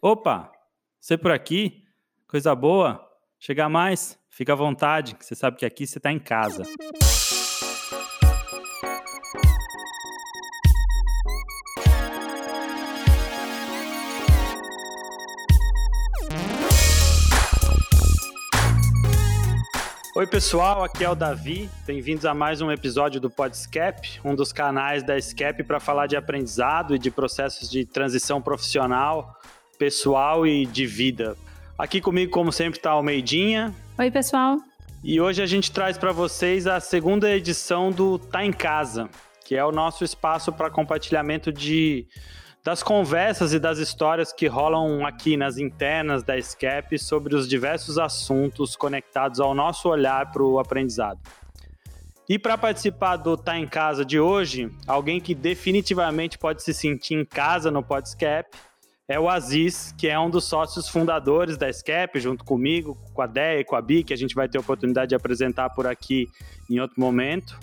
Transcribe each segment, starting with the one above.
Opa, você por aqui? Coisa boa? Chega mais? Fica à vontade, que você sabe que aqui você está em casa. Oi, pessoal, aqui é o Davi. Bem-vindos a mais um episódio do Podscap, um dos canais da Scap para falar de aprendizado e de processos de transição profissional, pessoal e de vida. Aqui comigo, como sempre, está o Meidinha. Oi, pessoal. E hoje a gente traz para vocês a segunda edição do Tá em Casa, que é o nosso espaço para compartilhamento de das conversas e das histórias que rolam aqui nas internas da SCAP sobre os diversos assuntos conectados ao nosso olhar para o aprendizado. E para participar do Tá em Casa de hoje, alguém que definitivamente pode se sentir em casa no Podscap é o Aziz, que é um dos sócios fundadores da SCAP, junto comigo, com a Déia e com a Bi, que a gente vai ter a oportunidade de apresentar por aqui em outro momento.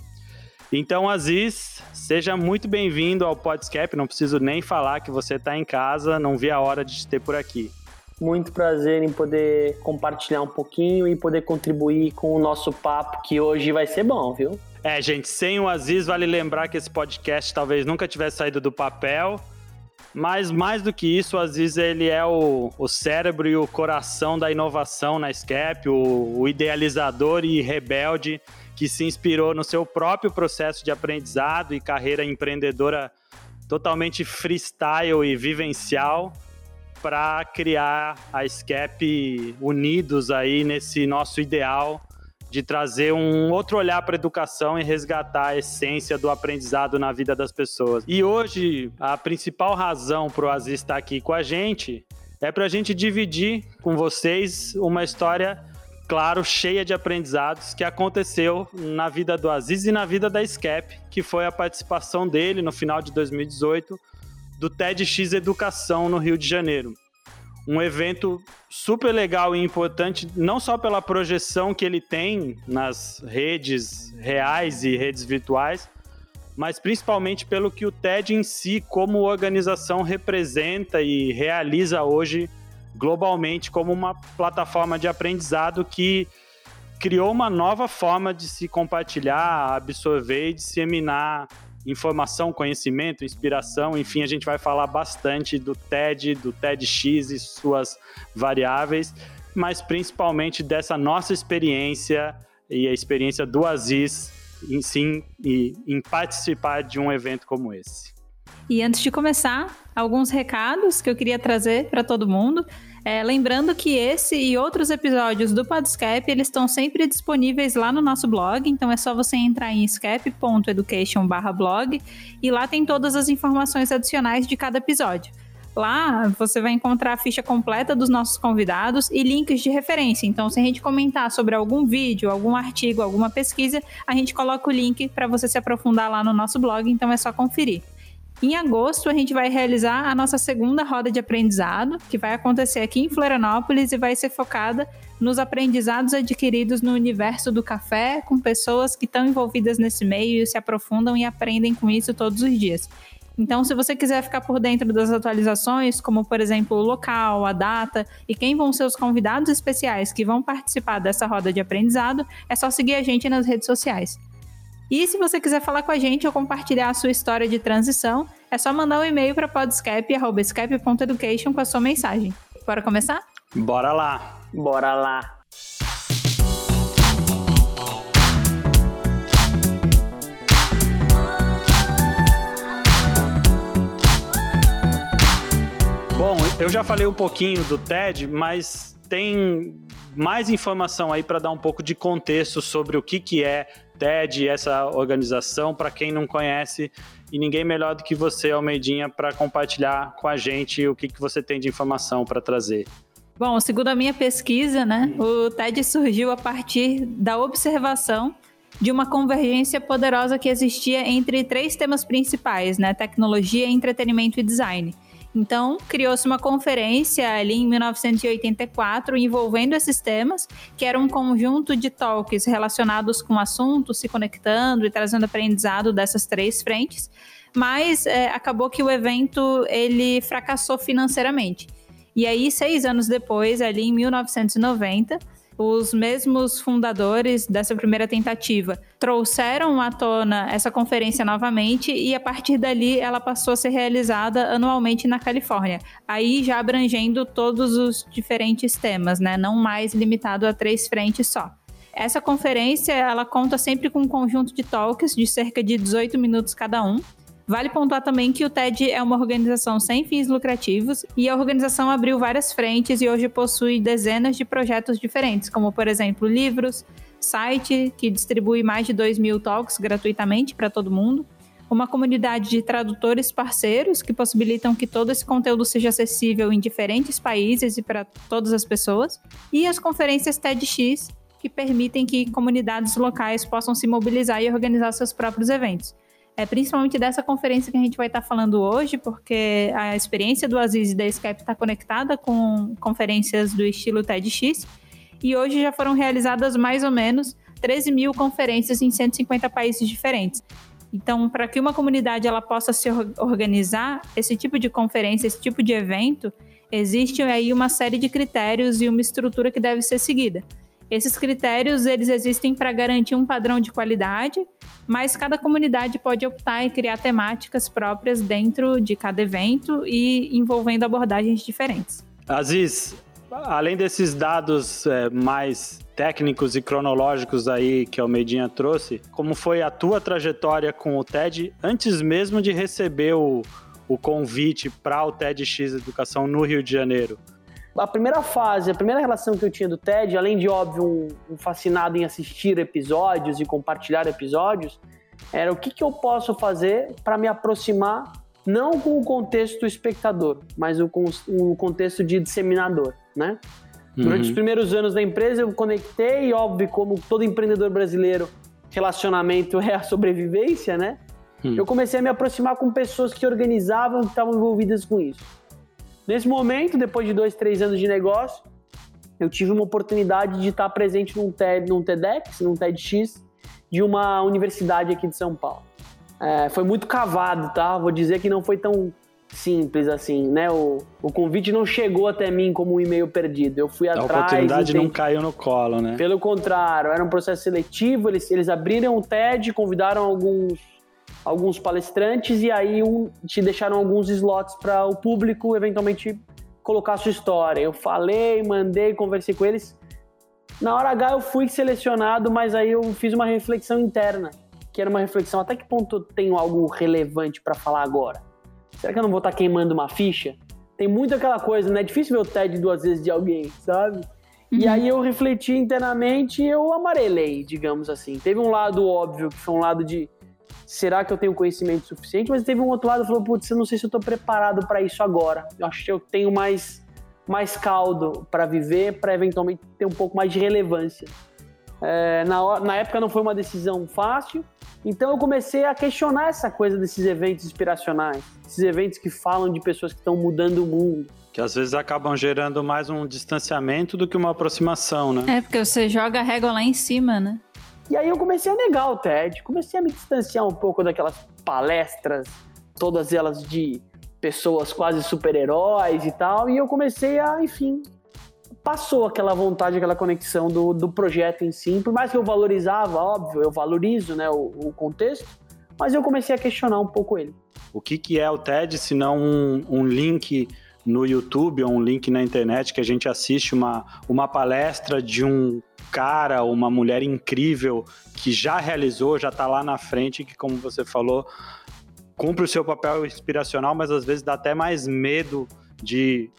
Então, Aziz, seja muito bem-vindo ao Podscap. Não preciso nem falar que você está em casa, não vi a hora de te ter por aqui. Muito prazer em poder compartilhar um pouquinho e poder contribuir com o nosso papo, que hoje vai ser bom, viu? É, gente, sem o Aziz, vale lembrar que esse podcast talvez nunca tivesse saído do papel. Mas mais do que isso, o Aziz ele é o, o cérebro e o coração da inovação na SCAP, o, o idealizador e rebelde que se inspirou no seu próprio processo de aprendizado e carreira empreendedora totalmente freestyle e vivencial para criar a SCAP unidos aí nesse nosso ideal de trazer um outro olhar para a educação e resgatar a essência do aprendizado na vida das pessoas. E hoje, a principal razão para o Aziz estar aqui com a gente é para a gente dividir com vocês uma história claro, cheia de aprendizados que aconteceu na vida do Aziz e na vida da SCAP, que foi a participação dele no final de 2018 do TEDx Educação no Rio de Janeiro. Um evento super legal e importante, não só pela projeção que ele tem nas redes reais e redes virtuais, mas principalmente pelo que o TED em si, como organização, representa e realiza hoje globalmente como uma plataforma de aprendizado que criou uma nova forma de se compartilhar, absorver e disseminar informação, conhecimento, inspiração, enfim, a gente vai falar bastante do TED, do TEDx e suas variáveis, mas principalmente dessa nossa experiência e a experiência do Aziz em sim e em participar de um evento como esse. E antes de começar, alguns recados que eu queria trazer para todo mundo. É, lembrando que esse e outros episódios do Podscape, eles estão sempre disponíveis lá no nosso blog, então é só você entrar em escape.education/blog e lá tem todas as informações adicionais de cada episódio. Lá você vai encontrar a ficha completa dos nossos convidados e links de referência. Então, se a gente comentar sobre algum vídeo, algum artigo, alguma pesquisa, a gente coloca o link para você se aprofundar lá no nosso blog, então é só conferir. Em agosto, a gente vai realizar a nossa segunda roda de aprendizado, que vai acontecer aqui em Florianópolis e vai ser focada nos aprendizados adquiridos no universo do café, com pessoas que estão envolvidas nesse meio, se aprofundam e aprendem com isso todos os dias. Então, se você quiser ficar por dentro das atualizações, como por exemplo o local, a data e quem vão ser os convidados especiais que vão participar dessa roda de aprendizado, é só seguir a gente nas redes sociais. E se você quiser falar com a gente ou compartilhar a sua história de transição, é só mandar um e-mail para podscape.education com a sua mensagem. Bora começar? Bora lá! Bora lá! Bom, eu já falei um pouquinho do TED, mas tem mais informação aí para dar um pouco de contexto sobre o que, que é TED, essa organização, para quem não conhece, e ninguém melhor do que você, Almeidinha, para compartilhar com a gente o que, que você tem de informação para trazer. Bom, segundo a minha pesquisa, né, o TED surgiu a partir da observação de uma convergência poderosa que existia entre três temas principais, né, tecnologia, entretenimento e design. Então, criou-se uma conferência ali em 1984 envolvendo esses temas, que era um conjunto de talks relacionados com assuntos, se conectando e trazendo aprendizado dessas três frentes, mas é, acabou que o evento ele fracassou financeiramente. E aí, seis anos depois, ali em 1990, os mesmos fundadores dessa primeira tentativa trouxeram à tona essa conferência novamente e a partir dali ela passou a ser realizada anualmente na Califórnia, aí já abrangendo todos os diferentes temas, né? Não mais limitado a três frentes só. Essa conferência ela conta sempre com um conjunto de talks de cerca de 18 minutos cada um Vale pontuar também que o TED é uma organização sem fins lucrativos e a organização abriu várias frentes e hoje possui dezenas de projetos diferentes, como, por exemplo, livros, site que distribui mais de 2 mil talks gratuitamente para todo mundo, uma comunidade de tradutores parceiros que possibilitam que todo esse conteúdo seja acessível em diferentes países e para todas as pessoas, e as conferências TEDx, que permitem que comunidades locais possam se mobilizar e organizar seus próprios eventos. É principalmente dessa conferência que a gente vai estar falando hoje, porque a experiência do Aziz e da Skype está conectada com conferências do estilo TEDx. E hoje já foram realizadas mais ou menos 13 mil conferências em 150 países diferentes. Então, para que uma comunidade ela possa se organizar, esse tipo de conferência, esse tipo de evento, existe aí uma série de critérios e uma estrutura que deve ser seguida. Esses critérios eles existem para garantir um padrão de qualidade, mas cada comunidade pode optar em criar temáticas próprias dentro de cada evento e envolvendo abordagens diferentes. Aziz, além desses dados é, mais técnicos e cronológicos aí que a Almeidinha trouxe, como foi a tua trajetória com o TED antes mesmo de receber o, o convite para o TEDx Educação no Rio de Janeiro? A primeira fase, a primeira relação que eu tinha do TED, além de, óbvio, um, um fascinado em assistir episódios e compartilhar episódios, era o que, que eu posso fazer para me aproximar, não com o contexto espectador, mas o, o contexto de disseminador, né? Uhum. Durante os primeiros anos da empresa, eu conectei, óbvio, como todo empreendedor brasileiro, relacionamento é a sobrevivência, né? Uhum. Eu comecei a me aproximar com pessoas que organizavam, que estavam envolvidas com isso. Nesse momento, depois de dois, três anos de negócio, eu tive uma oportunidade de estar presente num, TED, num TEDx, num TEDx, de uma universidade aqui de São Paulo. É, foi muito cavado, tá? Vou dizer que não foi tão simples assim, né? O, o convite não chegou até mim como um e-mail perdido. Eu fui a atrás. A oportunidade não caiu no colo, né? Pelo contrário, era um processo seletivo. Eles, eles abriram o TED, convidaram alguns alguns palestrantes e aí um, te deixaram alguns slots para o público eventualmente colocar a sua história. Eu falei, mandei, conversei com eles. Na hora H eu fui selecionado, mas aí eu fiz uma reflexão interna, que era uma reflexão até que ponto eu tenho algo relevante para falar agora. Será que eu não vou estar tá queimando uma ficha? Tem muito aquela coisa, né? É difícil ver o TED duas vezes de alguém, sabe? Uhum. E aí eu refleti internamente e eu amarelei, digamos assim. Teve um lado óbvio, que foi um lado de será que eu tenho conhecimento suficiente? Mas teve um outro lado que falou, putz, eu não sei se eu estou preparado para isso agora. Eu acho que eu tenho mais, mais caldo para viver, para eventualmente ter um pouco mais de relevância. É, na, na época não foi uma decisão fácil, então eu comecei a questionar essa coisa desses eventos inspiracionais, esses eventos que falam de pessoas que estão mudando o mundo. Que às vezes acabam gerando mais um distanciamento do que uma aproximação, né? É, porque você joga a régua lá em cima, né? E aí eu comecei a negar o TED, comecei a me distanciar um pouco daquelas palestras, todas elas de pessoas quase super-heróis e tal, e eu comecei a, enfim, passou aquela vontade, aquela conexão do, do projeto em si, por mais que eu valorizava, óbvio, eu valorizo né, o, o contexto, mas eu comecei a questionar um pouco ele. O que, que é o TED, se não um, um link no YouTube ou um link na internet que a gente assiste uma, uma palestra de um cara, uma mulher incrível que já realizou, já está lá na frente, que como você falou, cumpre o seu papel inspiracional, mas às vezes dá até mais medo de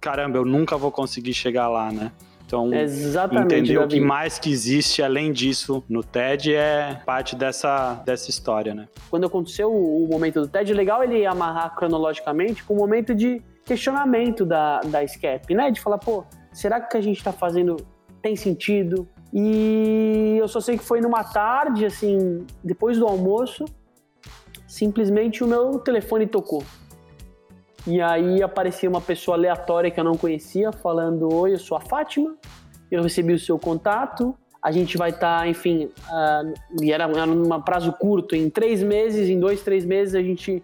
caramba, eu nunca vou conseguir chegar lá, né? Então, Exatamente, entender Davi. o que mais que existe além disso no TED é parte dessa, dessa história, né? Quando aconteceu o, momento do TED, é legal ele amarrar cronologicamente com o momento de questionamento da, da SCAP, né? De falar, pô, será que o que a gente está fazendo tem sentido. E eu só sei que foi numa tarde, assim, depois do almoço, simplesmente o meu telefone tocou. E aí aparecia uma pessoa aleatória que eu não conhecia, falando: Oi, eu sou a Fátima, eu recebi o seu contato, a gente vai estar, tá, enfim, uh, e era, era um prazo curto, em três meses, em dois, três meses, a gente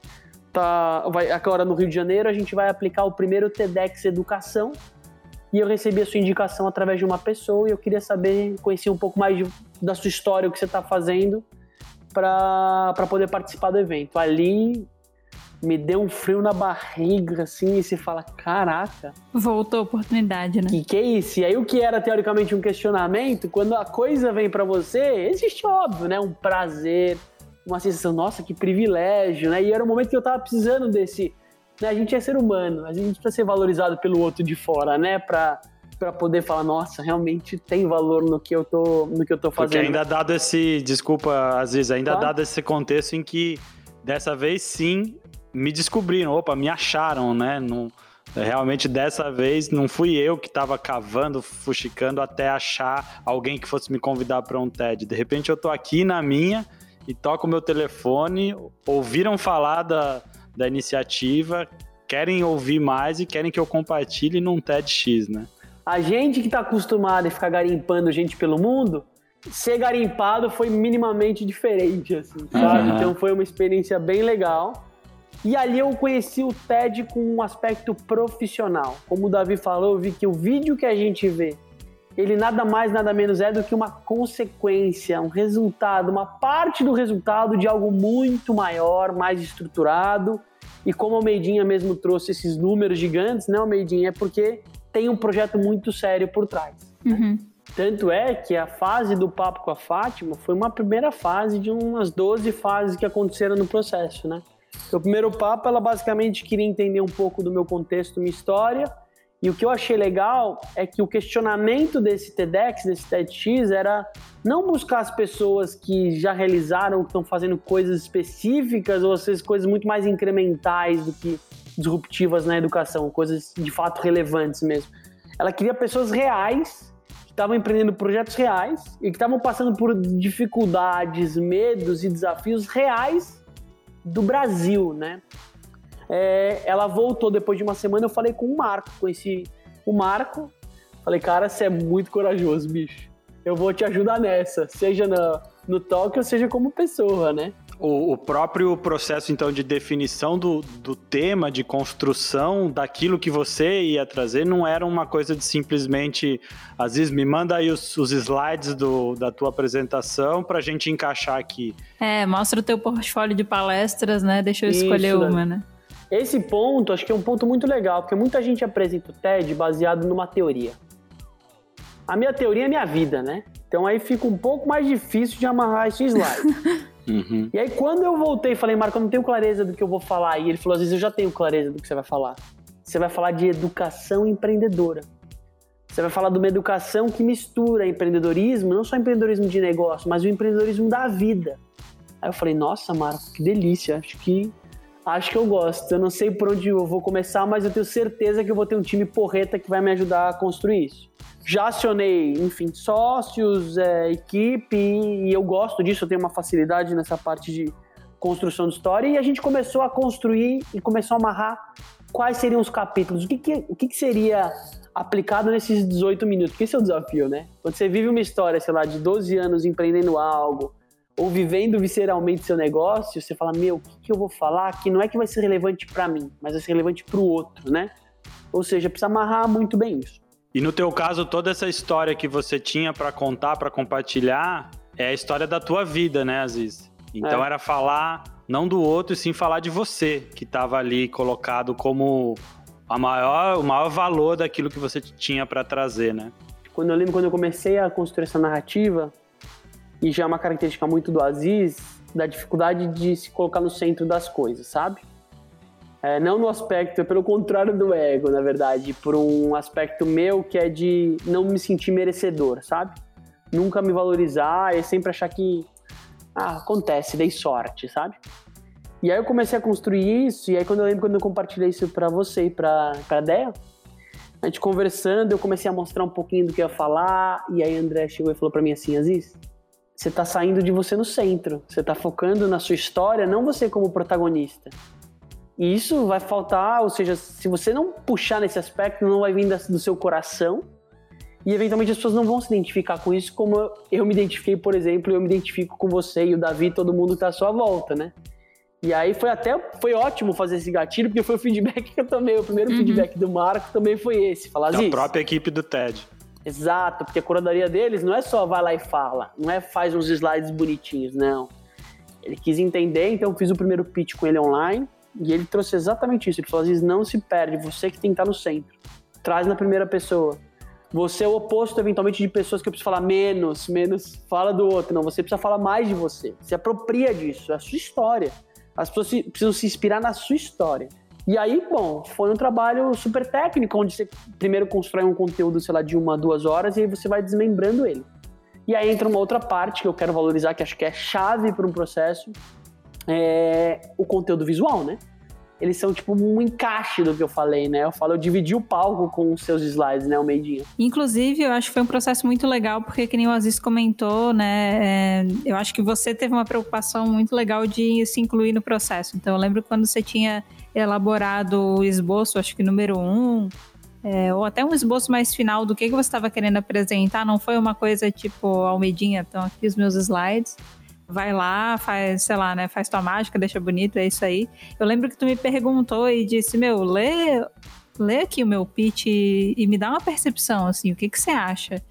tá, vai, agora no Rio de Janeiro, a gente vai aplicar o primeiro TEDx Educação. E eu recebi a sua indicação através de uma pessoa e eu queria saber, conhecer um pouco mais de, da sua história, o que você está fazendo, para poder participar do evento. Ali me deu um frio na barriga, assim, e você fala, caraca. Voltou a oportunidade, né? Que que é isso? E aí o que era teoricamente um questionamento, quando a coisa vem para você, existe óbvio, né? Um prazer, uma sensação, nossa, que privilégio, né? E era o momento que eu tava precisando desse. Né? A gente é ser humano, a gente precisa ser valorizado pelo outro de fora, né? Pra, para poder falar, nossa, realmente tem valor no que eu tô, no que eu tô fazendo. Porque ainda dado esse, desculpa, Aziz, ainda tá? dado esse contexto em que dessa vez sim me descobriram, opa, me acharam, né? Não, realmente dessa vez não fui eu que estava cavando, fuxicando até achar alguém que fosse me convidar para um TED. De repente eu tô aqui na minha e toco o meu telefone, ouviram falar da, da iniciativa, querem ouvir mais e querem que eu compartilhe num TEDx, né? A gente que está acostumado a ficar garimpando gente pelo mundo, ser garimpado foi minimamente diferente, assim, sabe? Uhum. Então foi uma experiência bem legal. E ali eu conheci o TED com um aspecto profissional. Como o Davi falou, eu vi que o vídeo que a gente vê, ele nada mais, nada menos é do que uma consequência, um resultado, uma parte do resultado de algo muito maior, mais estruturado. E como o Almeidinha mesmo trouxe esses números gigantes, né, Almeidinha? É porque tem um projeto muito sério por trás. Né? Uhum. Tanto é que a fase do papo com a Fátima foi uma primeira fase de umas 12 fases que aconteceram no processo, né? O primeiro papo, ela basicamente queria entender um pouco do meu contexto, minha história. E o que eu achei legal é que o questionamento desse TEDx, desse TEDx, era não buscar as pessoas que já realizaram, que estão fazendo coisas específicas, ou às coisas muito mais incrementais do que disruptivas na educação, coisas de fato relevantes mesmo. Ela queria pessoas reais, que estavam empreendendo projetos reais e que estavam passando por dificuldades, medos e desafios reais do Brasil, né? É, ela voltou depois de uma semana, eu falei com o Marco, conheci o Marco, falei, cara, você é muito corajoso, bicho. Eu vou te ajudar nessa, seja no, no toque ou seja como pessoa, né? O, o, próprio processo, então, de definição do, do tema, de construção daquilo que você ia trazer, não era uma coisa de simplesmente, Aziz, me manda aí os, os slides do, da tua apresentação para a gente encaixar aqui. É, mostra o teu portfólio de palestras, né? Deixa eu escolher Isso, uma, né? Esse ponto, acho que é um ponto muito legal, porque muita gente apresenta o TED baseado numa teoria. A minha teoria é minha vida, né? Então aí fica um pouco mais difícil de amarrar esse slide. Uhum. E aí, quando eu voltei e falei, Marco, eu não tenho clareza do que eu vou falar. E ele falou, às vezes eu já tenho clareza do que você vai falar. Você vai falar de educação empreendedora. Você vai falar de uma educação que mistura empreendedorismo, não só empreendedorismo de negócio, mas o empreendedorismo da vida. Aí eu falei, nossa, Marco, que delícia. Acho que acho que eu gosto. Eu não sei por onde eu vou começar, mas eu tenho certeza que eu vou ter um time porreta que vai me ajudar a construir isso já acionei, enfim, sócios, é, equipe, e eu gosto disso, eu tenho uma facilidade nessa parte de construção de história, e a gente começou a construir e começou a amarrar quais seriam os capítulos, o que, que o que, que, seria aplicado nesses 18 minutos, porque esse é o desafio, né? Quando você vive uma história, sei lá, de 12 anos empreendendo algo, ou vivendo visceralmente seu negócio, você fala, meu, o que, que eu vou falar que não é que vai ser relevante para mim, mas vai ser relevante para o outro, né? Ou seja, precisa amarrar muito bem isso. E no teu caso, toda essa história que você tinha para contar, para compartilhar, é a história da tua vida, né, Aziz? Então é. era falar não do outro, e sim falar de você, que estava ali colocado como a maior, o maior valor daquilo que você tinha para trazer, né? Quando eu lembro quando eu comecei a construir essa narrativa, e já é uma característica muito do Aziz, da dificuldade de se colocar no centro das coisas, sabe? É, não no aspecto, é pelo contrário do ego, na verdade, por um aspecto meu que é de não me sentir merecedor, sabe? Nunca me valorizar e sempre achar que ah, acontece, dei sorte, sabe? E aí eu comecei a construir isso, e aí quando eu lembro quando eu compartilhei isso para você e pra, pra Dea, a gente conversando, eu comecei a mostrar um pouquinho do que eu ia falar, e aí André chegou e falou para mim assim, Aziz, você tá saindo de você no centro, você tá focando na sua história, não você como protagonista. E isso vai faltar, ou seja, se você não puxar nesse aspecto, não vai vir do seu coração. E eventualmente as pessoas não vão se identificar com isso, como eu me identifiquei, por exemplo, eu me identifico com você e o Davi, todo mundo que está à sua volta, né? E aí foi até foi ótimo fazer esse gatilho, porque foi o feedback que eu tomei. O primeiro uhum. feedback do Marco também foi esse. Falar da própria equipe do TED. Exato, porque a curadoria deles não é só vai lá e fala, não é faz uns slides bonitinhos, não. Ele quis entender, então fiz o primeiro pitch com ele online e ele trouxe exatamente isso. Ele falou: Aziz, não se perde, você que tem que estar no centro. Traz na primeira pessoa. Você é o oposto, eventualmente, de pessoas que eu preciso falar menos, menos fala do outro. Não, você precisa falar mais de você. Se apropria disso, é a sua história. As pessoas precisam se inspirar na sua história. E aí, bom, foi um trabalho super técnico, onde você primeiro constrói um conteúdo, sei lá, de uma, duas horas, e aí você vai desmembrando ele. E aí entra uma outra parte que eu quero valorizar, que acho que é chave para um processo, é o conteúdo visual, né? eles são tipo um encaixe do que eu falei, né? Eu falo, eu dividi o palco com os seus slides, né, o Meidinho. Inclusive, eu acho que foi um processo muito legal, porque que nem o Aziz comentou, né? É, eu acho que você teve uma preocupação muito legal de se incluir no processo. Então, eu lembro quando você tinha elaborado o esboço, acho que número um, é, ou até um esboço mais final do que, que você estava querendo apresentar, não foi uma coisa tipo, Almeidinha, então aqui os meus slides vai lá, faz, sei lá, né, faz tua mágica, deixa bonito, é isso aí. Eu lembro que tu me perguntou e disse, meu, lê, lê aqui o meu pitch e, e me dá uma percepção, assim, o que que você acha?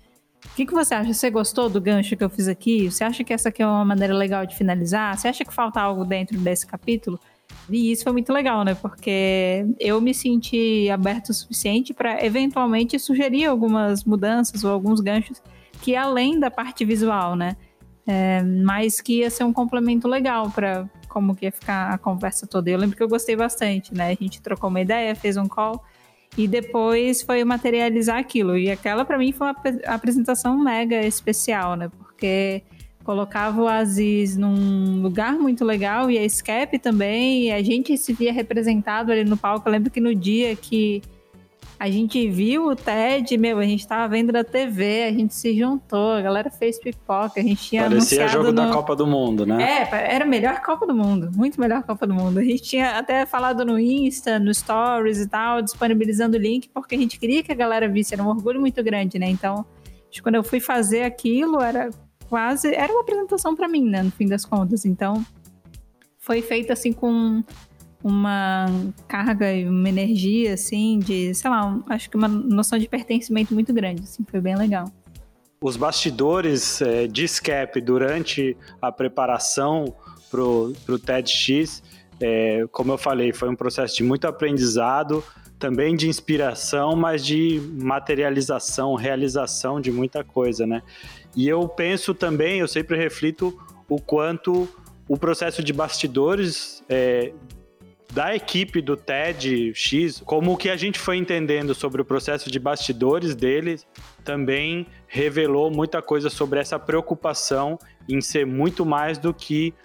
O que, que você acha? Você gostou do gancho que eu fiz aqui? Você acha que essa aqui é uma maneira legal de finalizar? Você acha que falta algo dentro desse capítulo? E isso foi muito legal, né? Porque eu me senti aberto o suficiente para eventualmente sugerir algumas mudanças ou alguns ganchos que além da parte visual, né? É, mas que ia ser um complemento legal para como que ia ficar a conversa toda. Eu lembro que eu gostei bastante, né? A gente trocou uma ideia, fez um call e depois foi materializar aquilo. E aquela para mim foi uma apresentação mega especial, né? Porque colocava o Aziz num lugar muito legal e a Skep também, e a gente se via representado ali no palco. Eu lembro que no dia que a gente viu o TED, meu, a gente tava vendo na TV, a gente se juntou, a galera fez pipoca, a gente tinha Parecia anunciado jogo no... da Copa do Mundo, né? É, era a melhor Copa do Mundo, muito melhor Copa do Mundo. A gente tinha até falado no Insta, no Stories e tal, disponibilizando o link, porque a gente queria que a galera visse, era um orgulho muito grande, né? Então, quando eu fui fazer aquilo, era quase, era uma apresentação para mim, né, no fim das contas. Então, foi feito assim com uma carga e uma energia, assim, de, sei lá, acho que uma noção de pertencimento muito grande, assim, foi bem legal. Os bastidores é, de Scap durante a preparação para o TEDx, é, como eu falei, foi um processo de muito aprendizado, também de inspiração, mas de materialização, realização de muita coisa, né? E eu penso também, eu sempre reflito o quanto o processo de bastidores é, da equipe do TEDx, como o que a gente foi entendendo sobre o processo de bastidores deles também revelou muita coisa sobre essa preocupação em ser muito mais do que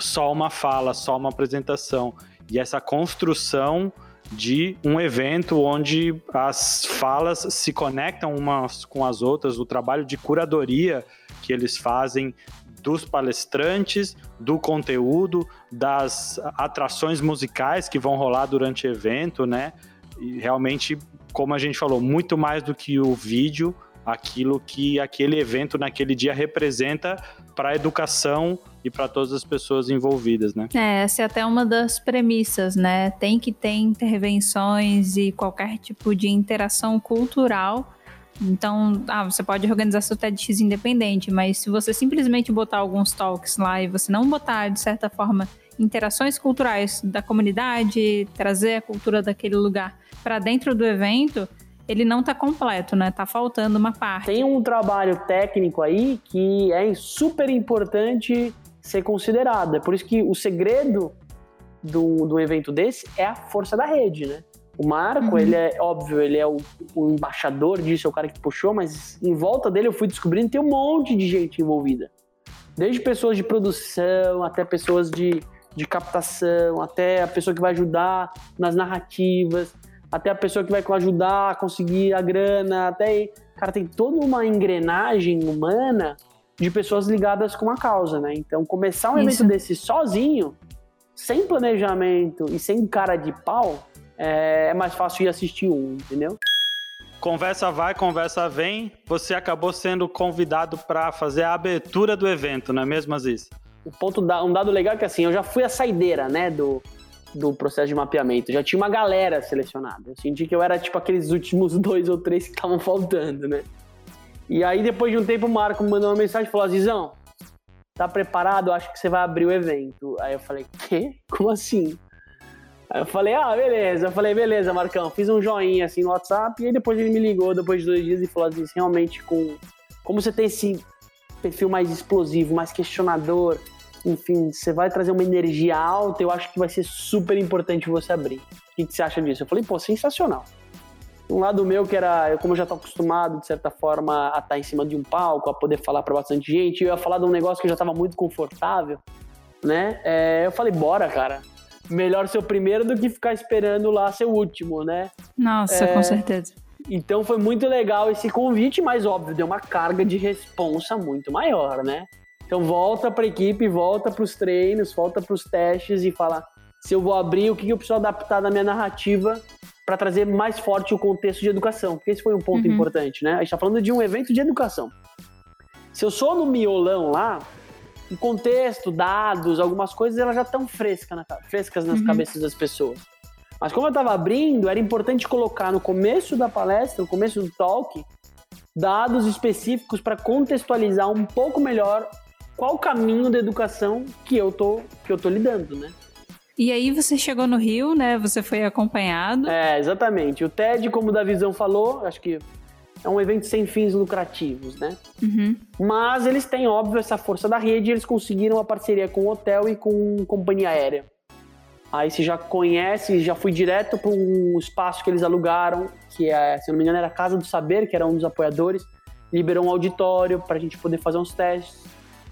só uma fala, só uma apresentação. E essa construção de um evento onde as falas se conectam umas com as outras, o trabalho de curadoria que eles fazem dos palestrantes, do conteúdo, das atrações musicais que vão rolar durante o evento, né? E realmente, como a gente falou, muito mais do que o vídeo, aquilo que aquele evento naquele dia representa para a educação e para todas as pessoas envolvidas, né? É, essa é até uma das premissas, né? Tem que ter intervenções e qualquer tipo de interação cultural então, ah, você pode organizar seu TEDx independente, mas se você simplesmente botar alguns talks lá e você não botar, de certa forma, interações culturais da comunidade, trazer a cultura daquele lugar para dentro do evento, ele não está completo, né? Tá faltando uma parte. Tem um trabalho técnico aí que é super importante ser considerado. É por isso que o segredo do, do evento desse é a força da rede, né? O Marco, uhum. ele é óbvio, ele é o, o, embaixador disso, é o cara que puxou, mas em volta dele eu fui descobrindo que tem um monte de gente envolvida. Desde pessoas de produção, até pessoas de, de captação, até a pessoa que vai ajudar nas narrativas, até a pessoa que vai ajudar a conseguir a grana, até. Cara, tem toda uma engrenagem humana de pessoas ligadas com a causa, né? Então, começar um Isso. evento desse sozinho, sem planejamento e sem cara de pau, é, é mais fácil de assistir um, entendeu? Conversa vai, conversa vem. Você acabou sendo convidado para fazer a abertura do evento, não é mesmo, Aziz? o ponto da, um dado legal é que assim, eu já fui a saideira, né, do, do processo de mapeamento. Já tinha uma galera selecionada. Eu senti que eu era tipo aqueles últimos dois ou três que estavam faltando, né? E aí, depois de um tempo, o Marco me mandou uma mensagem e falou: Azizão, tá preparado? Acho que você vai abrir o evento. Aí eu falei: Quê? Como assim? Aí eu falei: Ah, beleza. Eu falei: Beleza, Marcão. Fiz um joinha assim no WhatsApp. E aí, depois ele me ligou, depois de dois dias, e falou assim: Realmente, com, como você tem esse perfil mais explosivo, mais questionador, enfim, você vai trazer uma energia alta, eu acho que vai ser super importante você abrir. O que, que você acha disso? Eu falei, pô, sensacional. Um lado meu que era, como eu já estou acostumado, de certa forma, a estar em cima de um palco, a poder falar para bastante gente, eu ia falar de um negócio que eu já estava muito confortável, né? É, eu falei, bora, cara. Melhor ser o primeiro do que ficar esperando lá ser o último, né? Nossa, é, com certeza. Então foi muito legal esse convite, mas óbvio, deu uma carga de responsa muito maior, né? Então volta para a equipe, volta para os treinos, volta para os testes e fala se eu vou abrir, o que eu preciso adaptar na minha narrativa para trazer mais forte o contexto de educação, porque esse foi um ponto uhum. importante, né? A gente está falando de um evento de educação. Se eu sou no miolão lá, o contexto, dados, algumas coisas, elas já estão frescas, na, frescas nas uhum. cabeças das pessoas. Mas como eu estava abrindo, era importante colocar no começo da palestra, no começo do talk, dados específicos para contextualizar um pouco melhor qual o caminho da educação que eu tô, que eu tô lidando, né? E aí você chegou no Rio, né? Você foi acompanhado. É, exatamente. O TED, como o Davizão falou, acho que é um evento sem fins lucrativos, né? Uhum. Mas eles têm, óbvio, essa força da rede e eles conseguiram uma parceria com o hotel e com companhia aérea. Aí você já conhece, já fui direto para um espaço que eles alugaram, que é, se não me engano, era a Casa do Saber, que era um dos apoiadores. Liberou um auditório para a gente poder fazer uns testes.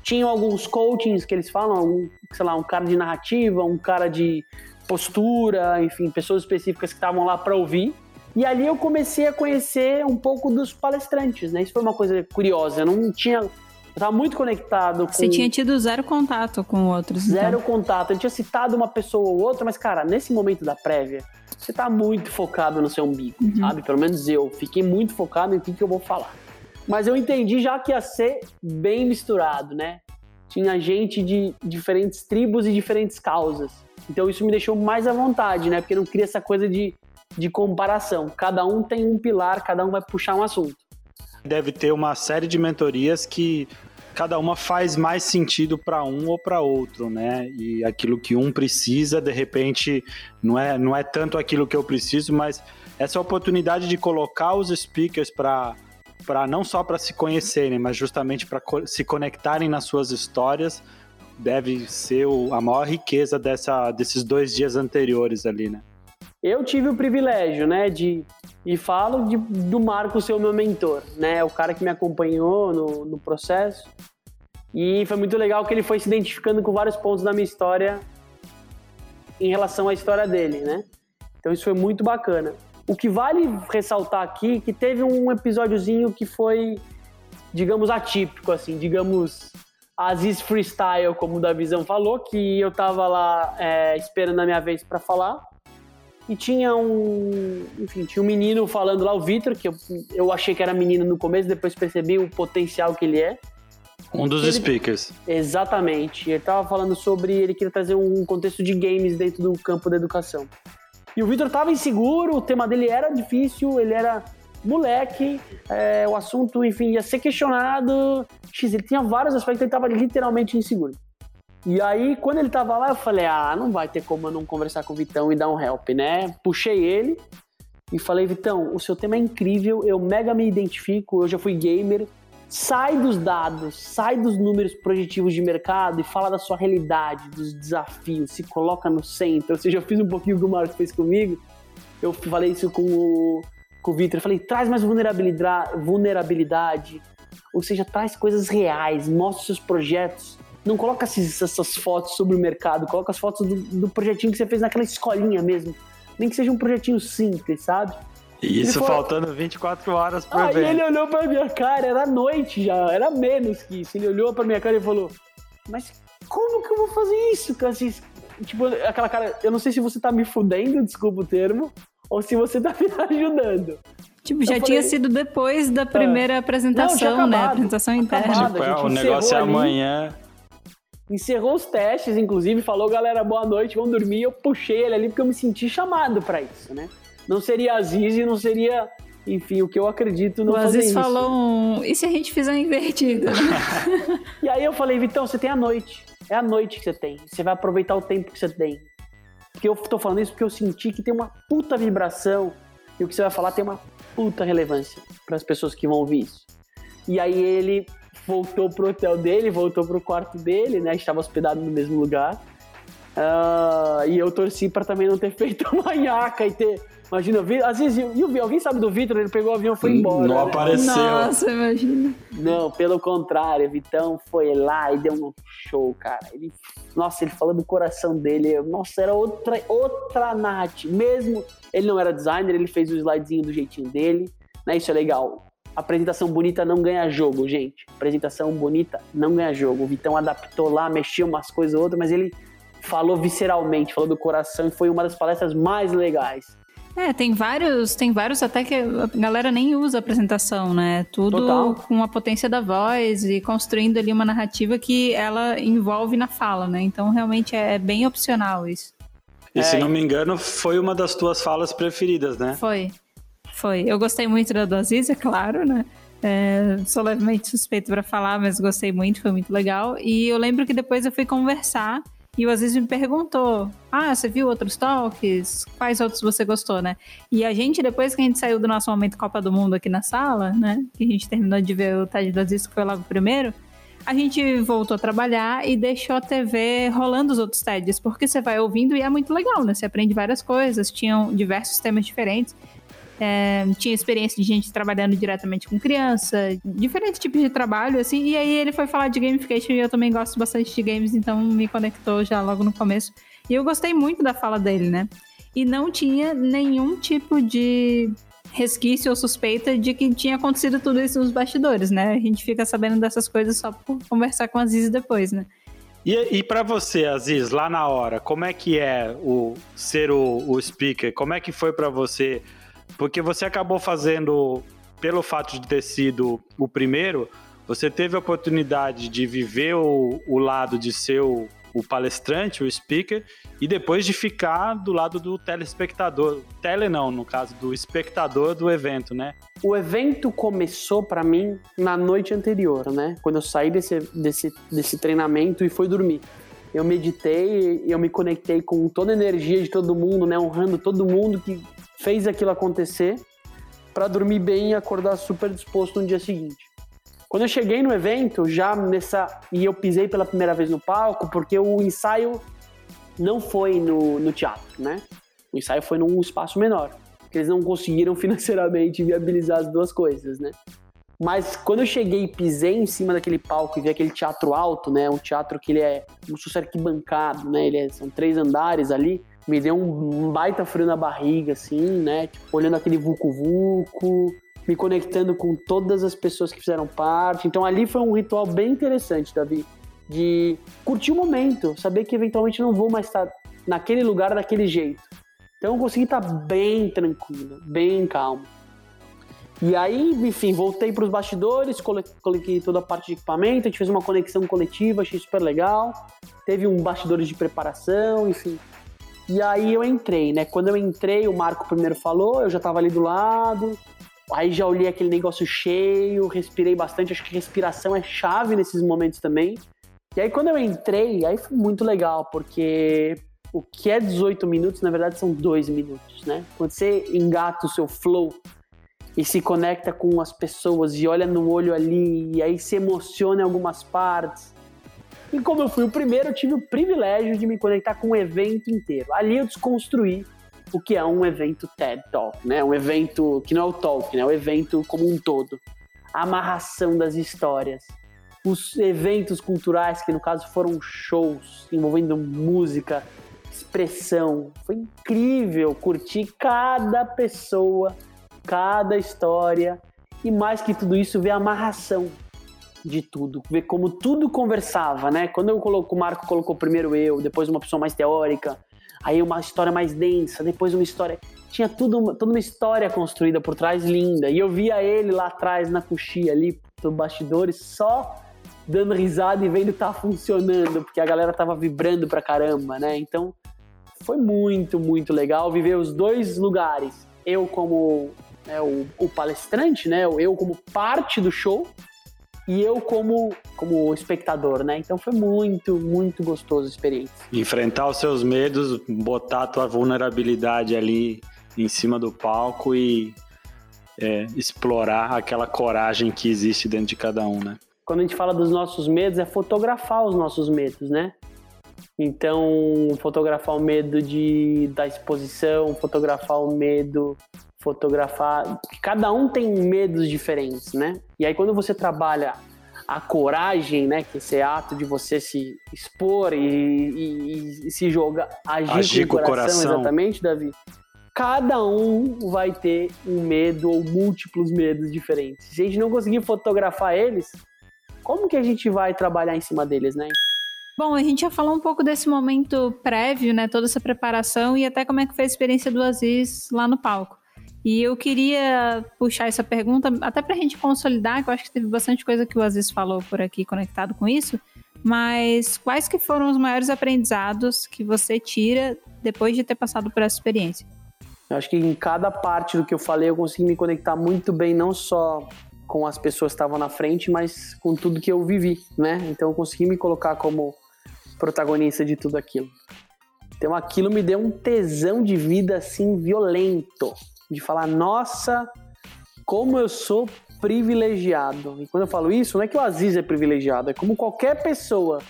Tinham alguns coachings que eles falam, um, sei lá, um cara de narrativa, um cara de postura, enfim, pessoas específicas que estavam lá para ouvir. E ali eu comecei a conhecer um pouco dos palestrantes, né? Isso foi uma coisa curiosa. Eu não tinha. Eu estava muito conectado com. Você tinha tido zero contato com outros. Então. Zero então. contato. Eu tinha citado uma pessoa ou outra, mas, cara, nesse momento da prévia, você está muito focado no seu umbigo, uhum. sabe? Pelo menos eu. Fiquei muito focado em o que, que eu vou falar. Mas eu entendi já que ia ser bem misturado, né? Tinha gente de diferentes tribos e diferentes causas. Então isso me deixou mais à vontade, né? Porque não cria essa coisa de, de comparação. Cada um tem um pilar, cada um vai puxar um assunto. Deve ter uma série de mentorias que cada uma faz mais sentido para um ou para outro, né? E aquilo que um precisa, de repente, não é, não é tanto aquilo que eu preciso, mas essa oportunidade de colocar os speakers para para não só para se conhecerem, mas justamente para co se conectarem nas suas histórias, deve ser o, a maior riqueza dessa, desses dois dias anteriores ali, né? Eu tive o privilégio, né, de e falo de, do Marco ser o meu mentor, né, o cara que me acompanhou no, no processo. E foi muito legal que ele foi se identificando com vários pontos da minha história em relação à história dele, né? Então isso foi muito bacana. O que vale ressaltar aqui é que teve um episódiozinho que foi, digamos, atípico, assim, digamos, Aziz Freestyle, como o Davizão falou, que eu tava lá é, esperando a minha vez para falar. E tinha um, enfim, tinha um menino falando lá, o Vitor, que eu, eu achei que era menino no começo, depois percebi o potencial que ele é. Um dos ele, speakers. Exatamente. Ele tava falando sobre, ele queria trazer um contexto de games dentro do campo da educação. E o Vitor tava inseguro, o tema dele era difícil, ele era moleque, é, o assunto, enfim, ia ser questionado. X, ele tinha vários aspectos, ele tava literalmente inseguro. E aí, quando ele tava lá, eu falei, ah, não vai ter como eu não conversar com o Vitão e dar um help, né? Puxei ele e falei, Vitão, o seu tema é incrível, eu mega me identifico, eu já fui gamer, sai dos dados, sai dos números projetivos de mercado e fala da sua realidade, dos desafios, se coloca no centro. Ou seja, eu fiz um pouquinho o que o Marcos fez comigo. Eu falei isso com o, com o Victor. Eu falei, traz mais vulnerabilidade, vulnerabilidade, ou seja, traz coisas reais, mostra os seus projetos. Não coloca essas fotos sobre o mercado, coloca as fotos do, do projetinho que você fez naquela escolinha mesmo. Nem que seja um projetinho simples, sabe? Isso falou, faltando 24 horas pro aí evento. Aí ele olhou pra minha cara, era noite já, era menos que isso. Ele olhou pra minha cara e falou: Mas como que eu vou fazer isso, Cassis? Tipo, aquela cara, eu não sei se você tá me fudendo, desculpa o termo, ou se você tá me ajudando. Tipo, já falei, tinha sido depois da primeira é. apresentação, não, né? Apresentação interna. Acabado, tipo, é, o negócio é amanhã. encerrou os testes, inclusive, falou, galera, boa noite, vamos dormir. Eu puxei ele ali porque eu me senti chamado para isso, né? Não seria Aziz e não seria, enfim, o que eu acredito no O Aziz isso. falou um... E se a gente fizer invertido? E aí eu falei, Vitão, você tem a noite. É a noite que você tem. Você vai aproveitar o tempo que você tem. Porque eu tô falando isso porque eu senti que tem uma puta vibração e o que você vai falar tem uma puta relevância para as pessoas que vão ouvir isso. E aí ele voltou pro hotel dele, voltou pro quarto dele, né? Estava hospedado no mesmo lugar. Ah, e eu torci para também não ter feito uma nhaca e ter. Imagina, vi- às vezes, e alguém sabe do Vitor? Ele pegou o avião e foi embora. Não né? apareceu. Nossa, imagina. Não, pelo contrário, Vitão foi lá e deu um show, cara. Ele, nossa, ele falou do coração dele. Nossa, era outra, outra narrativa. Mesmo ele não era designer, ele fez o slidezinho do jeitinho dele. Né? Isso é legal. Apresentação bonita não ganha jogo, gente. Apresentação bonita não ganha jogo. O Vitão adaptou lá, mexeu umas coisas ou outras, mas ele falou visceralmente, falou do coração e foi uma das palestras mais legais. É, tem vários, tem vários até que a galera nem usa apresentação, né? Tudo Total. com a potência da voz e construindo ali uma narrativa que ela envolve na fala, né? Então realmente é bem opcional isso. E se É. não me engano, foi uma das tuas falas preferidas, né? Foi, foi. Eu gostei muito da do Aziz, é claro, né? É, sou levemente suspeito pra falar, mas gostei muito, foi muito legal. E eu lembro que depois eu fui conversar e o Aziz me perguntou: Ah, você viu outros talks? Quais outros você gostou, né? E a gente, depois que a gente saiu do nosso momento Copa do Mundo aqui na sala, né? Que a gente terminou de ver o TED do Aziz, que foi logo primeiro. A gente voltou a trabalhar e deixou a TV rolando os outros TEDs, porque você vai ouvindo e é muito legal, né? Você aprende várias coisas, tinham diversos temas diferentes. É, tinha experiência de gente trabalhando diretamente com criança, diferentes tipos de trabalho, assim, e aí ele foi falar de gamification e eu também gosto bastante de games, então me conectou já logo no começo. E eu gostei muito da fala dele, né? E não tinha nenhum tipo de resquício ou suspeita de que tinha acontecido tudo isso nos bastidores, né? A gente fica sabendo dessas coisas só por conversar com a Aziz depois, né? E, e para você, Aziz, lá na hora, como é que é o ser o, o speaker? Como é que foi para você? Porque você acabou fazendo, pelo fato de ter sido o primeiro, você teve a oportunidade de viver o, o lado de ser o, o palestrante, o speaker, e depois de ficar do lado do telespectador. Tele não, no caso, do espectador do evento, né? O evento começou pra mim na noite anterior, né? Quando eu saí desse, desse, desse treinamento e fui dormir. Eu meditei eu me conectei com toda a energia de todo mundo, né? Honrando todo mundo que fez aquilo acontecer pra dormir bem e acordar super disposto no dia seguinte. Quando eu cheguei no evento, já nessa. E eu pisei pela primeira vez no palco, porque o ensaio não foi no, no teatro, né? O ensaio foi num espaço menor. Porque eles não conseguiram financeiramente viabilizar as duas coisas, né? Mas quando eu cheguei e pisei em cima daquele palco e vi aquele teatro alto, né? Um teatro que ele é um sucesso arquibancado, né? Ele é- são três andares ali. Me deu um baita frio na barriga, assim, né? Tipo, olhando aquele vucu-vucu, me conectando com todas as pessoas que fizeram parte. Então ali foi um ritual bem interessante, Davi, de curtir o momento, saber que eventualmente não vou mais estar naquele lugar daquele jeito. Então eu consegui estar bem tranquilo, bem calmo. E aí, enfim, voltei para os bastidores, coloquei toda a parte de equipamento, a gente fez uma conexão coletiva, achei super legal. Teve um bastidores de preparação, enfim. E aí eu entrei, né? Quando eu entrei, o Marco primeiro falou, eu já estava ali do lado. Aí já olhei aquele negócio cheio, respirei bastante. Acho que respiração é chave nesses momentos também. E aí quando eu entrei, aí foi muito legal, porque o que é 18 minutos, na verdade, são dois minutos, né? Quando você engata o seu flow e se conecta com as pessoas e olha no olho ali, e aí se emociona em algumas partes. E como eu fui o primeiro, eu tive o privilégio de me conectar com o evento inteiro. Ali eu desconstruí o que é um evento TED Talk, né? Um evento que não é o talk, né? É o evento como um todo. A amarração das histórias. Os eventos culturais, que no caso foram shows envolvendo música, expressão. Foi incrível curtir cada pessoa, cada história. E mais que tudo isso, ver a amarração de tudo, ver como tudo conversava, né? Quando eu coloco, o Marco colocou primeiro eu, depois uma pessoa mais teórica, aí uma história mais densa, depois uma história. Tinha tudo, toda uma história construída por trás linda. E eu via ele lá atrás na coxia ali, do bastidores, só dando risada e vendo tava funcionando, porque a galera tava vibrando pra caramba, né? Então foi muito, muito legal viver os dois lugares. Eu como né, o, o, palestrante, né? Eu como parte do show e eu como, como espectador, né? Então foi muito, muito gostoso a experiência. Enfrentar os seus medos, botar a tua vulnerabilidade ali em cima do palco e é, explorar aquela coragem que existe dentro de cada um, né? Quando a gente fala dos nossos medos, é fotografar os nossos medos, né? Então, fotografar o medo de, da exposição, fotografar o medo, fotografar. Cada um tem medos diferentes, né? E aí, quando você trabalha a coragem, né? Que esse ato de você se expor e, e, e se jogar, agir, agir com o coração, coração, exatamente, Davi. Cada um vai ter um medo ou múltiplos medos diferentes. Se a gente não conseguir fotografar eles, como que a gente vai trabalhar em cima deles, né? Bom, a gente já falou um pouco desse momento prévio, né? Toda essa preparação e até como é que foi a experiência do Aziz lá no palco. E eu queria puxar essa pergunta até para a gente consolidar, que eu acho que teve bastante coisa que o Aziz falou por aqui conectado com isso. Mas quais que foram os maiores aprendizados que você tira depois de ter passado por essa experiência? Eu acho que em cada parte do que eu falei eu consegui me conectar muito bem, não só com as pessoas que estavam na frente, mas com tudo que eu vivi, né? Então eu consegui me colocar como protagonista de tudo aquilo. Então aquilo me deu um tesão de vida assim violento, de falar, nossa, como eu sou privilegiado. E quando eu falo isso, não é que o Aziz é privilegiado, é como qualquer pessoa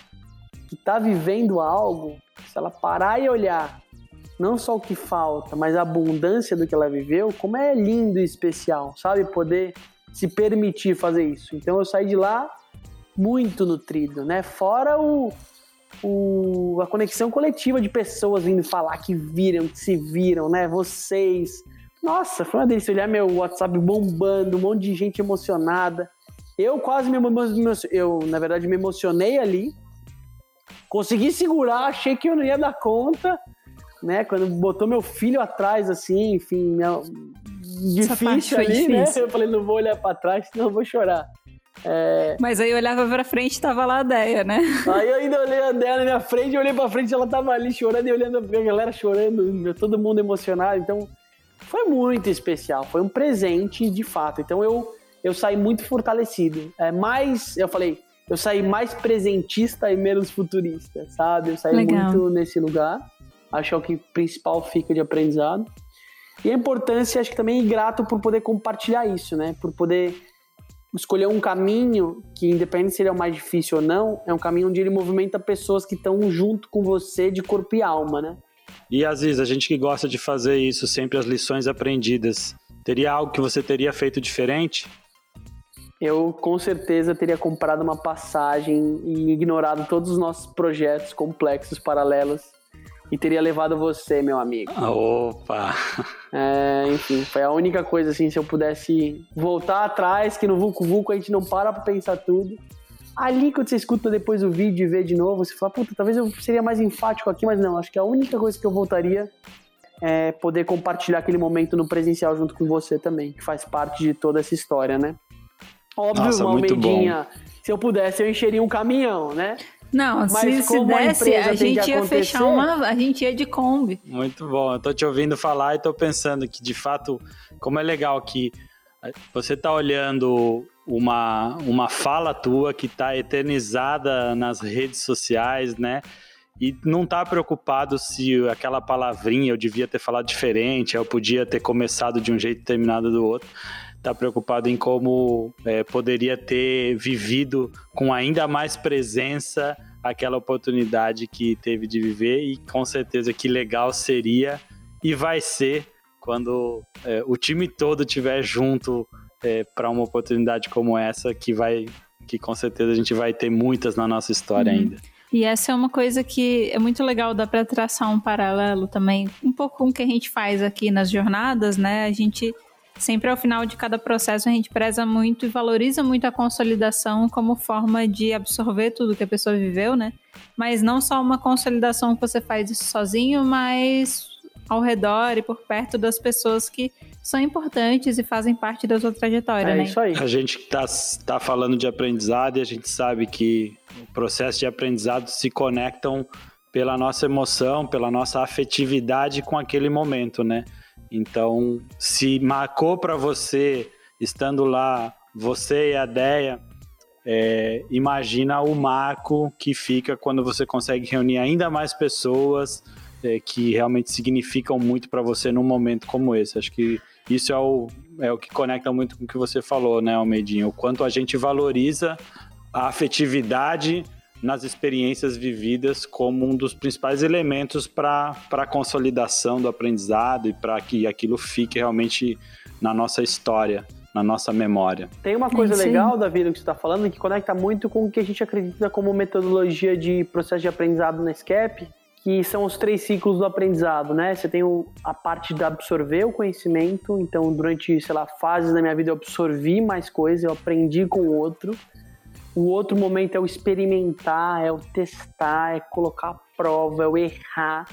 que está vivendo algo, se ela parar e olhar não só o que falta, mas a abundância do que ela viveu, como é lindo e especial, sabe? Poder se permitir fazer isso. Então eu saí de lá muito nutrido, né? Fora o, o, a conexão coletiva de pessoas vindo falar que viram, que se viram, né? Vocês. Nossa, foi uma delícia olhar meu WhatsApp bombando, um monte de gente emocionada. Eu quase me eu na verdade me emocionei ali. Consegui segurar, achei que eu não ia dar conta, né? Quando botou meu filho atrás assim, enfim, minha, difícil ali, né? difícil. né? Eu falei, não vou olhar para trás, senão eu vou chorar. É... Mas aí eu olhava pra frente e tava lá a Deia, né? Aí eu ainda olhei a Deia na minha frente, eu olhei pra frente ela tava ali chorando e olhando a galera chorando, todo mundo emocionado. Então, foi muito especial, foi um presente de fato. Então eu, eu saí muito fortalecido. É mais, eu falei, eu saí mais presentista e menos futurista, sabe? Eu saí Legal. muito nesse lugar. Acho que é o principal fica de aprendizado. E a importância, acho que também é grato por poder compartilhar isso, né? Por poder escolher um caminho que, independente se ele é o mais difícil ou não, é um caminho onde ele movimenta pessoas que estão junto com você de corpo e alma, né? E Aziz, a gente que gosta de fazer isso, sempre as lições aprendidas, teria algo que você teria feito diferente? Eu com certeza teria comprado uma passagem e ignorado todos os nossos projetos complexos paralelos e teria levado você, meu amigo. Ah, opa! É, enfim, foi a única coisa assim, se eu pudesse voltar atrás, que no Vulco Vulco a gente não para pra pensar tudo. Ali, quando você escuta depois o vídeo e vê de novo, você fala, puta, talvez eu seria mais enfático aqui, mas não, acho que a única coisa que eu voltaria é poder compartilhar aquele momento no presencial junto com você também, que faz parte de toda essa história, né? Óbvio, Nossa, uma Almeidinha, se eu pudesse, eu encheria um caminhão, né? Não, Mas se, se desse, a, a gente ia fechar uma. A gente ia de Kombi. Muito bom. Eu tô te ouvindo falar e tô pensando que, de fato, como é legal que você tá olhando uma, uma fala tua que tá eternizada nas redes sociais, né? E não tá preocupado se aquela palavrinha eu devia ter falado diferente, eu podia ter começado de um jeito e terminado do outro está preocupado em como é, poderia ter vivido com ainda mais presença aquela oportunidade que teve de viver e com certeza que legal seria e vai ser quando é, o time todo estiver junto é, para uma oportunidade como essa que vai que com certeza a gente vai ter muitas na nossa história uhum. ainda. E essa é uma coisa que é muito legal, dá para traçar um paralelo também, um pouco com o que a gente faz aqui nas jornadas, né? A gente sempre ao final de cada processo a gente preza muito e valoriza muito a consolidação como forma de absorver tudo que a pessoa viveu, né? Mas não só uma consolidação que você faz isso sozinho, mas ao redor e por perto das pessoas que são importantes e fazem parte da sua trajetória, é né? isso aí. A gente está tá falando de aprendizado e a gente sabe que o processo de aprendizado se conectam pela nossa emoção, pela nossa afetividade com aquele momento, né? Então, se marcou para você estando lá, você e a Deia, é, imagina o marco que fica quando você consegue reunir ainda mais pessoas é, que realmente significam muito para você num momento como esse. Acho que isso é o, é o que conecta muito com o que você falou, né, Almedinho? O quanto a gente valoriza a afetividade nas experiências vividas como um dos principais elementos para a consolidação do aprendizado e para que aquilo fique realmente na nossa história, na nossa memória. Tem uma coisa legal, Davi, do que você está falando, que conecta muito com o que a gente acredita como metodologia de processo de aprendizado na SCAP, que são os três ciclos do aprendizado, né? Você tem o, a parte de absorver o conhecimento, então durante, sei lá, fases da minha vida eu absorvi mais coisas, eu aprendi com o outro. O outro momento é o experimentar, é o testar, é colocar a prova, é o errar,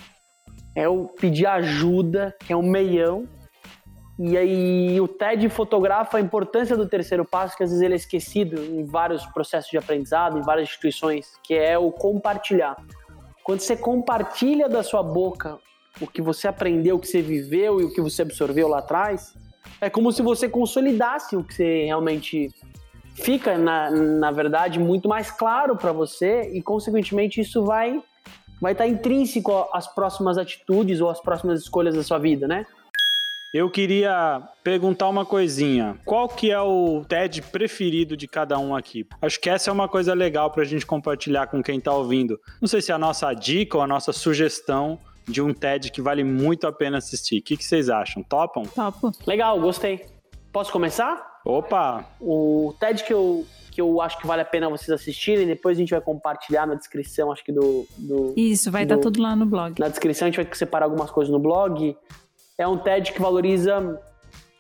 é o pedir ajuda, que é o meião. E aí o TED fotografa a importância do terceiro passo, que às vezes ele é esquecido em vários processos de aprendizado, em várias instituições, que é o compartilhar. Quando você compartilha da sua boca o que você aprendeu, o que você viveu e o que você absorveu lá atrás, é como se você consolidasse o que você realmente fica, na, na verdade, muito mais claro para você e, consequentemente, isso vai vai estar tá intrínseco às próximas atitudes ou às próximas escolhas da sua vida, né? Eu queria perguntar uma coisinha. Qual que é o TED preferido de cada um aqui? Acho que essa é uma coisa legal para a gente compartilhar com quem está ouvindo. Não sei se é a nossa dica ou a nossa sugestão de um TED que vale muito a pena assistir. O que, que vocês acham? Topam? Topo. Legal, gostei. Posso começar? Opa! O TED que eu, que eu acho que vale a pena vocês assistirem, depois a gente vai compartilhar na descrição, acho que do. do Isso, vai estar tá tudo lá no blog. Na descrição a gente vai separar algumas coisas no blog. É um TED que valoriza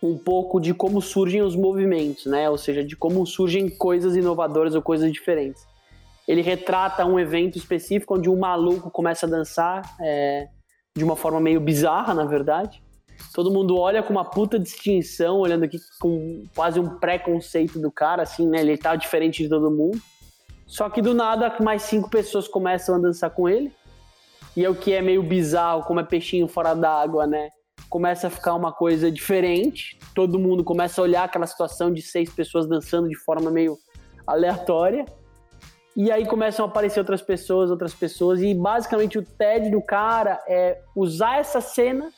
um pouco de como surgem os movimentos, né? Ou seja, de como surgem coisas inovadoras ou coisas diferentes. Ele retrata um evento específico onde um maluco começa a dançar é, de uma forma meio bizarra, na verdade. Todo mundo olha com uma puta distinção, olhando aqui com quase um preconceito do cara, assim, né? Ele tá diferente de todo mundo. Só que do nada, mais cinco pessoas começam a dançar com ele. E é o que é meio bizarro, como é peixinho fora d'água, né? Começa a ficar uma coisa diferente. Todo mundo começa a olhar aquela situação de seis pessoas dançando de forma meio aleatória. E aí começam a aparecer outras pessoas, outras pessoas. E basicamente o TED do cara é usar essa cena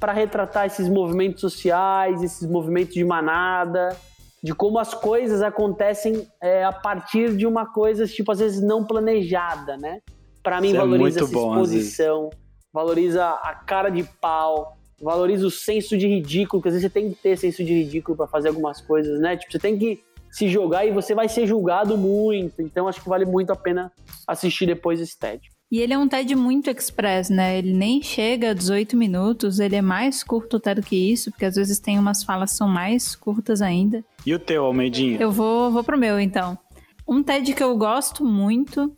para retratar esses movimentos sociais, esses movimentos de manada, de como as coisas acontecem é, a partir de uma coisa, tipo, às vezes não planejada, né? Para mim, Isso é valoriza é essa bom, exposição, valoriza a cara de pau, valoriza o senso de ridículo, porque às vezes você tem que ter senso de ridículo para fazer algumas coisas, né? Tipo, você tem que se jogar e você vai ser julgado muito. Então, acho que vale muito a pena assistir depois esse TED. E ele é um TED muito express, né? Ele nem chega a 18 minutos, ele é mais curto até do que isso, porque às vezes tem umas falas que são mais curtas ainda. E o teu, Almeidinho? Eu vou, vou pro meu, então. Um TED que eu gosto muito,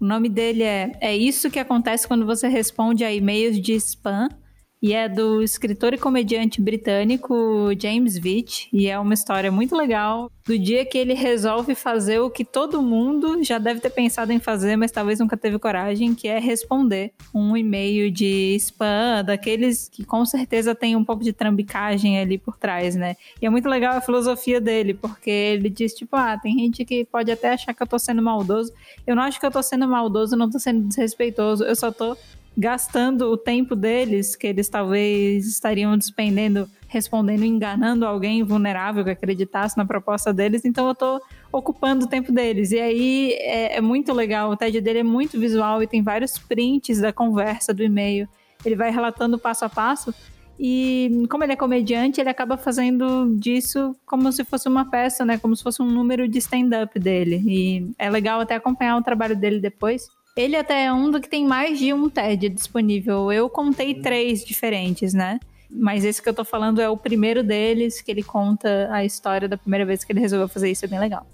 o nome dele é É Isso que Acontece Quando Você Responde a E-mails de Spam e é do escritor e comediante britânico James Vitt, e é uma história muito legal do dia que ele resolve fazer o que todo mundo já deve ter pensado em fazer, mas talvez nunca teve coragem, que é responder um e-mail de spam, daqueles que com certeza tem um pouco de trambicagem ali por trás, né? E é muito legal a filosofia dele, porque ele diz, tipo, ah, tem gente que pode até achar que eu tô sendo maldoso. Eu não acho que eu tô sendo maldoso, não tô sendo desrespeitoso, eu só tô gastando o tempo deles, que eles talvez estariam despendendo, respondendo, enganando alguém vulnerável que acreditasse na proposta deles, então eu estou ocupando o tempo deles. E aí é, é, muito legal, o TED dele é muito visual e tem vários prints da conversa, do e-mail. Ele vai relatando passo a passo. E como ele é comediante, ele acaba fazendo disso como se fosse uma peça, né? Como se fosse um número de stand-up dele. E é legal até acompanhar o trabalho dele depois. Ele até é um do que tem mais de um TED disponível. Eu contei três diferentes, né? Mas esse que eu tô falando é o primeiro deles, que ele conta a história da primeira vez que ele resolveu fazer isso. É bem legal.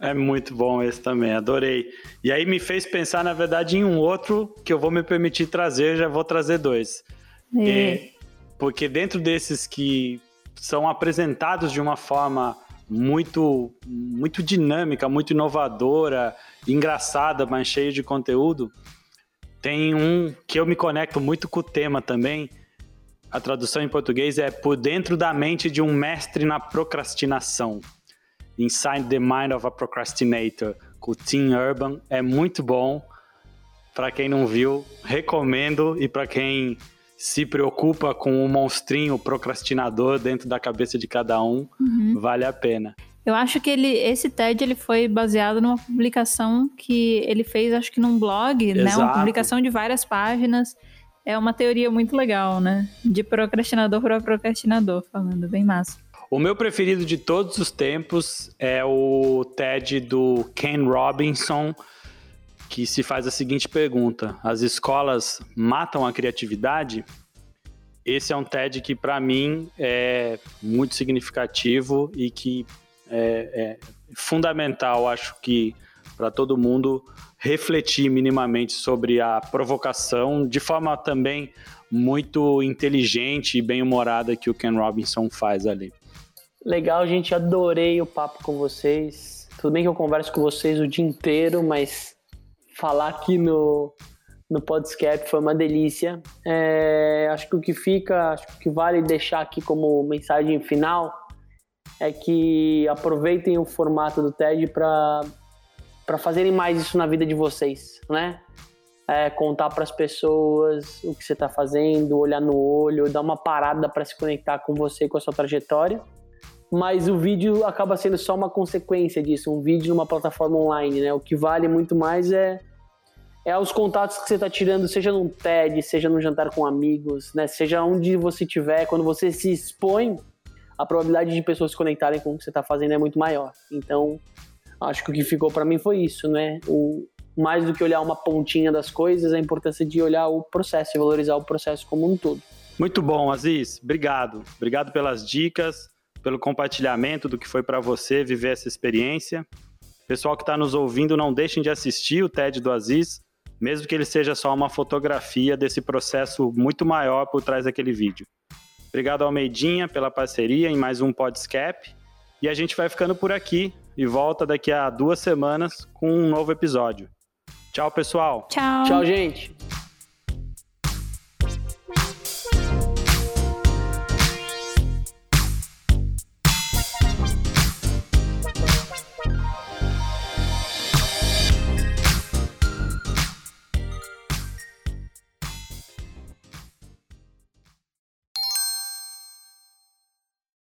É muito bom esse também, adorei. E aí me fez pensar, na verdade, em um outro que eu vou me permitir trazer, já vou trazer dois. É, porque dentro desses que são apresentados de uma forma muito, muito dinâmica, muito inovadora, engraçada, mas cheio de conteúdo. Tem um que eu me conecto muito com o tema também. A tradução em português é Por Dentro da Mente de um Mestre na Procrastinação. Inside the Mind of a Procrastinator, com o Tim Urban. É muito bom. Para quem não viu, recomendo. E para quem se preocupa com o monstrinho procrastinador dentro da cabeça de cada um, uhum. vale a pena. Eu acho que ele, esse TED ele foi baseado numa publicação que ele fez, acho que num blog, Exato. né? Uma publicação de várias páginas. É uma teoria muito legal, né? De procrastinador para procrastinador, falando bem massa. O meu preferido de todos os tempos é o TED do Ken Robinson, que se faz a seguinte pergunta: as escolas matam a criatividade? Esse é um TED que, para mim, é muito significativo e que é, é fundamental, acho que, para todo mundo refletir minimamente sobre a provocação, de forma também muito inteligente e bem-humorada que o Ken Robinson faz ali. Legal, gente, adorei o papo com vocês. Tudo bem que eu converso com vocês o dia inteiro, mas falar aqui no, no podcast foi uma delícia. É, acho que o que fica, acho que vale deixar aqui como mensagem final é que aproveitem o formato do TED para para fazerem mais isso na vida de vocês, né? É, contar para as pessoas o que você está fazendo, olhar no olho, dar uma parada para se conectar com você e com a sua trajetória. Mas o vídeo acaba sendo só uma consequência disso, um vídeo numa plataforma online, né? O que vale muito mais é é os contatos que você está tirando, seja num TED, seja num jantar com amigos, né? Seja onde você estiver, quando você se expõe, a probabilidade de pessoas se conectarem com o que você está fazendo é muito maior. Então, acho que o que ficou para mim foi isso, né? O, mais do que olhar uma pontinha das coisas, a importância de olhar o processo e valorizar o processo como um todo. Muito bom, Aziz. Obrigado. Obrigado pelas dicas, pelo compartilhamento do que foi para você viver essa experiência. Pessoal que está nos ouvindo, não deixem de assistir o TED do Aziz mesmo que ele seja só uma fotografia desse processo muito maior por trás daquele vídeo. Obrigado ao Meidinha pela parceria em mais um Podscap. E a gente vai ficando por aqui e volta daqui a duas semanas com um novo episódio. Tchau, pessoal. Tchau. Tchau, gente.